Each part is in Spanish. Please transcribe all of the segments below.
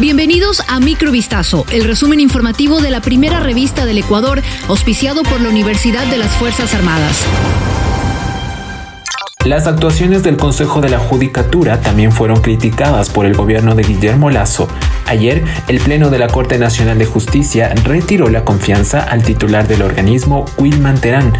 Bienvenidos a Microvistazo, el resumen informativo de la primera revista del Ecuador, auspiciado por la Universidad de las Fuerzas Armadas. Las actuaciones del Consejo de la Judicatura también fueron criticadas por el gobierno de Guillermo Lazo. Ayer, el Pleno de la Corte Nacional de Justicia retiró la confianza al titular del organismo, Wilman Terán.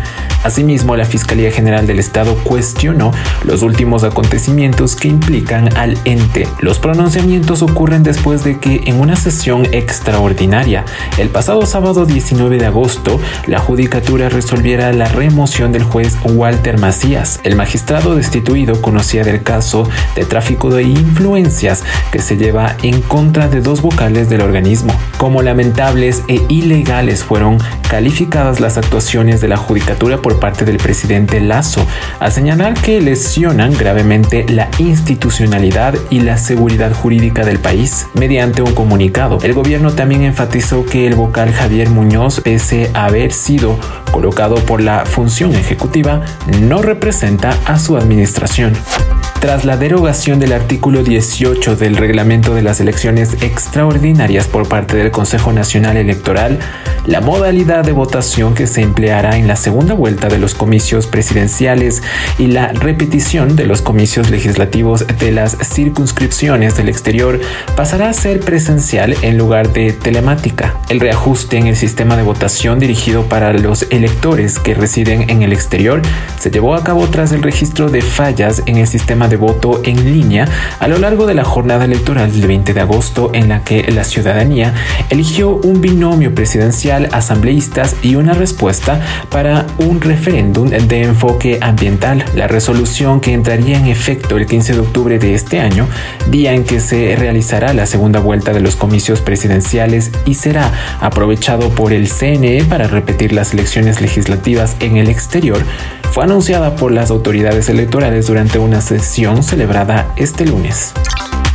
Asimismo, la Fiscalía General del Estado cuestionó los últimos acontecimientos que implican al ente. Los pronunciamientos ocurren después de que en una sesión extraordinaria, el pasado sábado 19 de agosto, la Judicatura resolviera la remoción del juez Walter Macías. El magistrado destituido conocía del caso de tráfico de influencias que se lleva en contra de dos vocales del organismo. Como lamentables e ilegales fueron calificadas las actuaciones de la Judicatura por parte del presidente Lazo, a señalar que lesionan gravemente la institucionalidad y la seguridad jurídica del país. Mediante un comunicado, el gobierno también enfatizó que el vocal Javier Muñoz, pese haber sido colocado por la función ejecutiva, no representa a su administración. Tras la derogación del artículo 18 del reglamento de las elecciones extraordinarias por parte del Consejo Nacional Electoral, la modalidad de votación que se empleará en la segunda vuelta de los comicios presidenciales y la repetición de los comicios legislativos de las circunscripciones del exterior pasará a ser presencial en lugar de telemática. El reajuste en el sistema de votación dirigido para los electores que residen en el exterior se llevó a cabo tras el registro de fallas en el sistema de voto en línea a lo largo de la jornada electoral del 20 de agosto en la que la ciudadanía eligió un binomio presidencial, asambleístas y una respuesta para un referéndum de enfoque ambiental. La resolución que entraría en efecto el 15 de octubre de este año, día en que se realizará la segunda vuelta de los comicios presidenciales y será aprovechado por el CNE para repetir las elecciones legislativas en el exterior, fue anunciada por las autoridades electorales durante una sesión celebrada este lunes.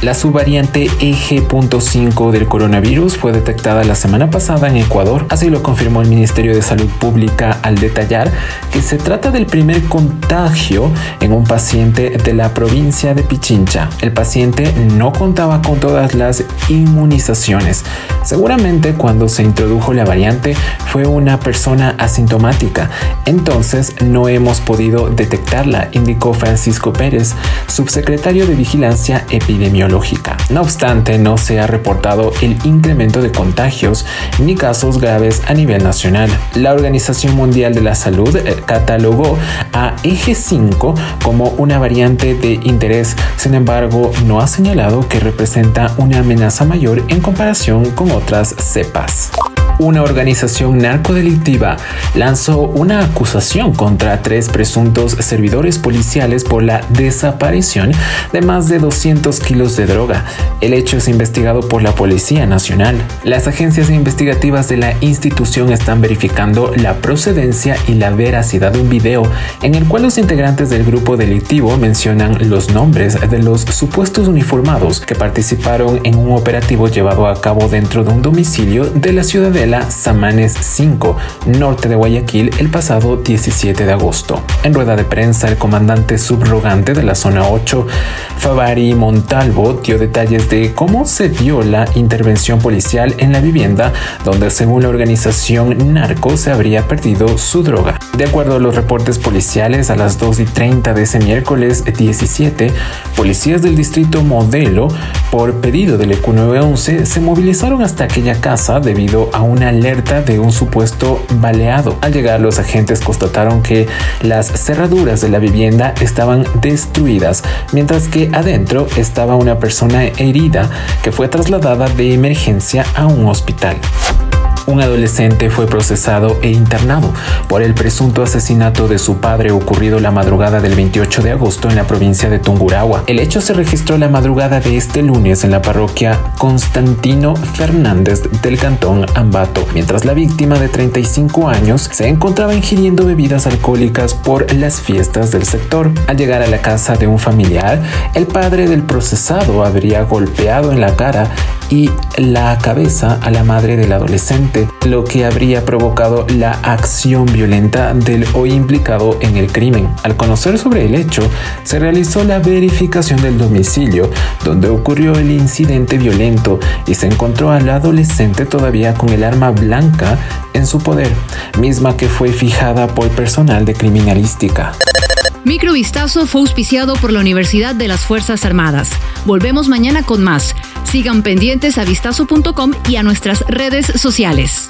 La subvariante EG.5 del coronavirus fue detectada la semana pasada en Ecuador, así lo confirmó el Ministerio de Salud Pública al detallar que se trata del primer contagio en un paciente de la provincia de Pichincha. El paciente no contaba con todas las inmunizaciones. Seguramente cuando se introdujo la variante fue una persona asintomática, entonces no hemos podido detectarla, indicó Francisco Pérez, subsecretario de Vigilancia Epidemiológica no obstante, no se ha reportado el incremento de contagios ni casos graves a nivel nacional. La Organización Mundial de la Salud eh, catalogó a Eje 5 como una variante de interés, sin embargo, no ha señalado que representa una amenaza mayor en comparación con otras cepas una organización narcodelictiva lanzó una acusación contra tres presuntos servidores policiales por la desaparición de más de 200 kilos de droga. El hecho es investigado por la Policía Nacional. Las agencias investigativas de la institución están verificando la procedencia y la veracidad de un video en el cual los integrantes del grupo delictivo mencionan los nombres de los supuestos uniformados que participaron en un operativo llevado a cabo dentro de un domicilio de la ciudad de la Samanes 5, norte de Guayaquil, el pasado 17 de agosto. En rueda de prensa, el comandante subrogante de la zona 8, Favari Montalvo, dio detalles de cómo se dio la intervención policial en la vivienda, donde según la organización Narco se habría perdido su droga. De acuerdo a los reportes policiales, a las 2 y 30 de ese miércoles 17, policías del distrito Modelo, por pedido del EQ 911, se movilizaron hasta aquella casa debido a una alerta de un supuesto baleado. Al llegar los agentes constataron que las cerraduras de la vivienda estaban destruidas, mientras que adentro estaba una persona herida que fue trasladada de emergencia a un hospital un adolescente fue procesado e internado por el presunto asesinato de su padre ocurrido la madrugada del 28 de agosto en la provincia de Tungurahua. El hecho se registró la madrugada de este lunes en la parroquia Constantino Fernández del cantón Ambato, mientras la víctima de 35 años se encontraba ingiriendo bebidas alcohólicas por las fiestas del sector. Al llegar a la casa de un familiar, el padre del procesado habría golpeado en la cara y la cabeza a la madre del adolescente, lo que habría provocado la acción violenta del hoy implicado en el crimen. Al conocer sobre el hecho, se realizó la verificación del domicilio donde ocurrió el incidente violento y se encontró al adolescente todavía con el arma blanca en su poder, misma que fue fijada por personal de criminalística. Microvistazo fue auspiciado por la Universidad de las Fuerzas Armadas. Volvemos mañana con más. Sigan pendientes a vistazo.com y a nuestras redes sociales.